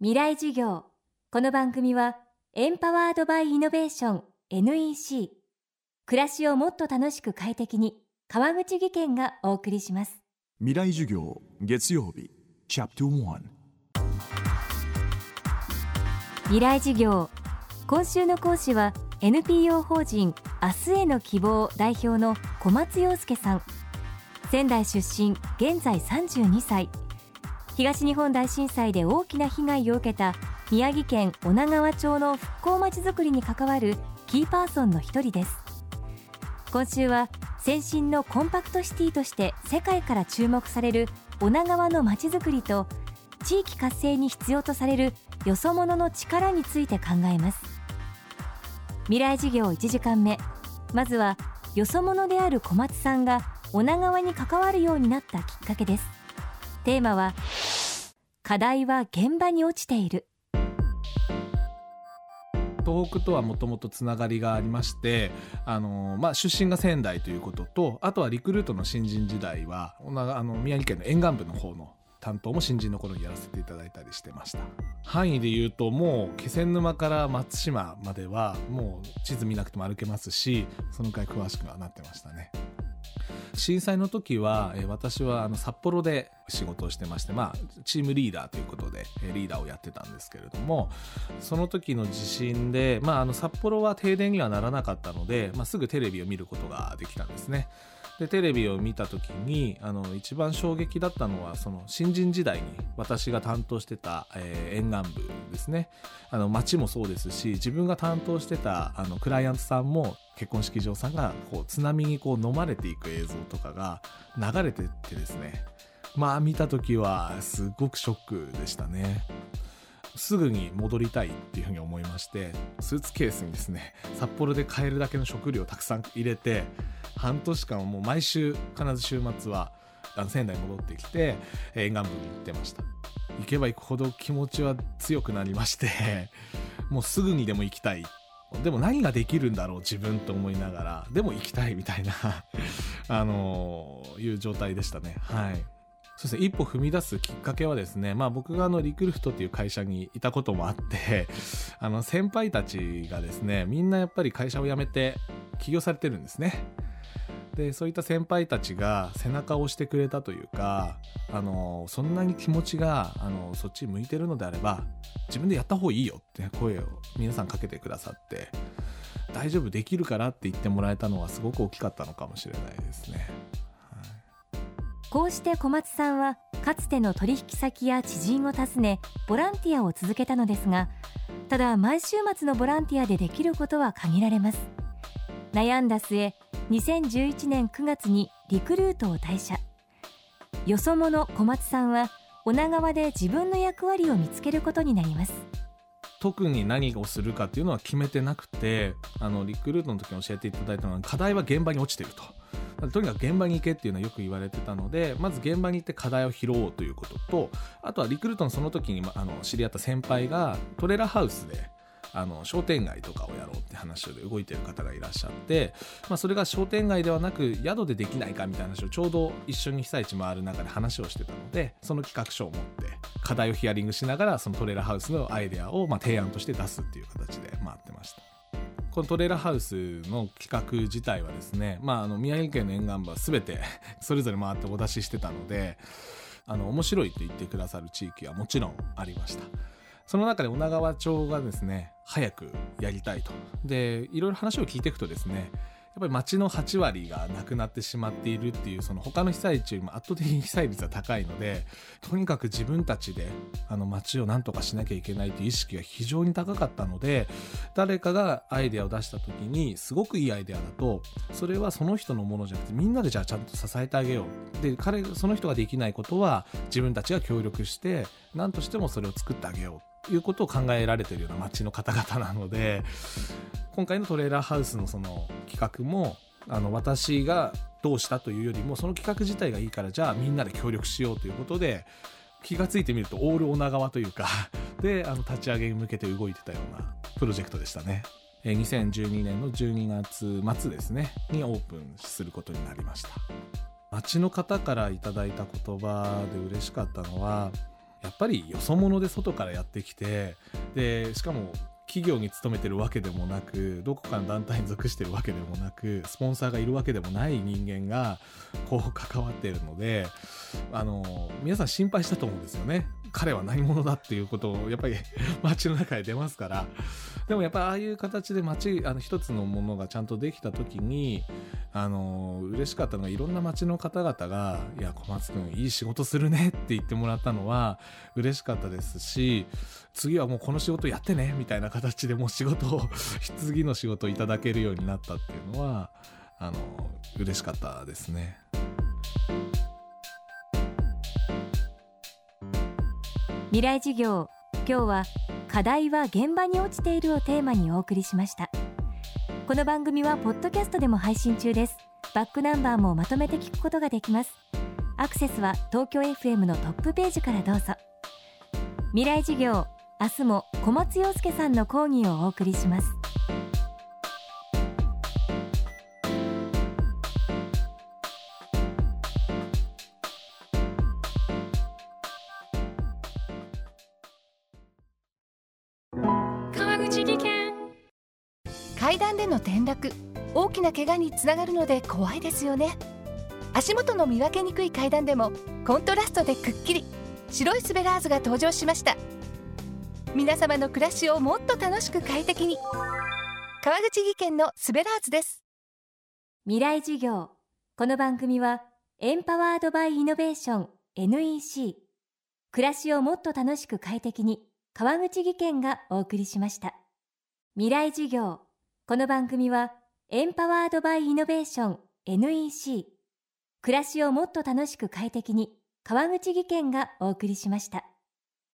未来授業。この番組はエンパワードバイイノベーション NEC 暮らしをもっと楽しく快適に川口義賢がお送りします。未来授業月曜日チャプター未来授業。今週の講師は NPO 法人明日への希望代表の小松洋介さん。仙台出身現在32歳東日本大震災で大きな被害を受けた宮城県女川町の復興まちづくりに関わるキーパーソンの一人です。今週は先進のコンパクトシティとして世界から注目される女川のまちづくりと地域活性に必要とされるよそ者の力について考えます。未来事業1時間目。まずはよそ者である小松さんが女川に関わるようになったきっかけです。テーマは課題は現場に落ちている。東北とはもともとつながりがありましてあの、まあ、出身が仙台ということとあとはリクルートの新人時代はあの宮城県の沿岸部の方の担当も新人の頃にやらせていただいたりしてました。範囲で言うともう気仙沼から松島まではもう地図見なくても歩けますしそのくらい詳しくはなってましたね。震災の時は、え私はあの札幌で仕事をしてまして、まあ、チームリーダーということで、えリーダーをやってたんですけれどもその時の地震で、まあ、あの札幌は停電にはならなかったので、まあ、すぐテレビを見ることができたんですね。でテレビを見た時にあの一番衝撃だったのはその新人時代に私が担当してた、えー、沿岸部ですねあの町もそうですし自分が担当してたあのクライアントさんも結婚式場さんがこう津波にこう飲まれていく映像とかが流れてってですねまあ見た時はすごくショックでしたね。すぐに戻りたいっていうふうに思いましてスーツケースにですね札幌で買えるだけの食料をたくさん入れて半年間もう毎週必ず週末は仙台に戻ってきて沿岸部に行ってました。行けば行くほど気持ちは強くなりまして もうすぐにでも行きたい。でも何ができるんだろう自分と思いながら。でも行きたいみたいな あのー、いう状態でしたね。はい。そうですね、一歩踏み出すきっかけはですね、まあ僕があのリクルフトっていう会社にいたこともあって、あの先輩たちがですね、みんなやっぱり会社を辞めて起業されてるんですね。でそういった先輩たちが背中を押してくれたというかあのそんなに気持ちがあのそっち向いてるのであれば自分でやった方がいいよって声を皆さんかけてくださって大丈夫できるからって言ってもらえたのはすごく大きかったのかもしれないですね。こうして小松さんはかつての取引先や知人を訪ねボランティアを続けたのですがただ毎週末のボランティアでできることは限られます。悩んだ末2011年9月にリクルートを退社。よそ者小松さんは女川で自分の役割を見つけることになります。特に何をするかっていうのは決めてなくてあのリクルートの時に教えていただいたのは課題は現場に落ちてると。とにかく現場に行けっていうのはよく言われてたのでまず現場に行って課題を拾おうということとあとはリクルートのその時にあの知り合った先輩がトレーラーハウスであの商店街とかをやろうって話で動いてる方がいらっしゃって、まあ、それが商店街ではなく宿でできないかみたいな話をちょうど一緒に被災地回る中で話をしてたのでその企画書を持って課題をヒアリングしながらそのトレーラーハウスのアイデアをまあ提案として出すっていう形で回ってました。このトレーラーハウスの企画自体はですね、まあ、あの宮城県の沿岸部は全て それぞれ回ってお出ししてたのであの面白いと言ってくださる地域はもちろんありました。その中で女川町がですね早くやりたいとでいろいろ話を聞いていくとですねぱり町の8割がなくなってしまっているっていうその他の被災地よりも圧倒的に被災率は高いのでとにかく自分たちであの町を何とかしなきゃいけないという意識が非常に高かったので誰かがアイデアを出した時にすごくいいアイデアだとそれはその人のものじゃなくてみんなでじゃあちゃんと支えてあげよう。で彼その人ができないことは自分たちが協力して何としてもそれを作ってあげよう。いうことを考えられてるような街の方々なので今回のトレーラーハウスのその企画もあの私がどうしたというよりもその企画自体がいいからじゃあみんなで協力しようということで気が付いてみるとオール女川というか であの立ち上げに向けて動いてたようなプロジェクトでしたね。2012年の12月末ですねにオープンすることになりました街の方からいただいた言葉で嬉しかったのはやっぱりよそ者で外からやってきてでしかも企業に勤めてるわけでもなくどこかの団体に属してるわけでもなくスポンサーがいるわけでもない人間がこう関わっているのであの皆さん心配したと思うんですよね。彼は何者だっていうことをやっぱり 街の中で出ますから。でもやっぱああいう形で街あの一つのものがちゃんとできた時にあの嬉しかったのがいろんな街の方々が「いや小松君いい仕事するね」って言ってもらったのは嬉しかったですし次はもうこの仕事やってねみたいな形でもう仕事を 次の仕事をいただけるようになったっていうのはあの嬉しかったですね。未来授業今日は課題は現場に落ちているをテーマにお送りしました。この番組はポッドキャストでも配信中です。バックナンバーもまとめて聞くことができます。アクセスは東京 FM のトップページからどうぞ。未来授業明日も小松洋介さんの講義をお送りします。川口技研。階段での転落大きな怪我につながるので怖いですよね。足元の見分けにくい階段でもコントラストでくっきり。白いスベラーズが登場しました皆様の暮らしをもっと楽しく快適に。川口技研のスベラーズです。未来授業。この番組はエンパワードバイイノベーション NEC 暮らしをもっと楽しく快適に川口義賢がお送りしました。未来授業。この番組はエンパワードバイイノベーション NEC 暮らしをもっと楽しく快適に川口義賢がお送りしました。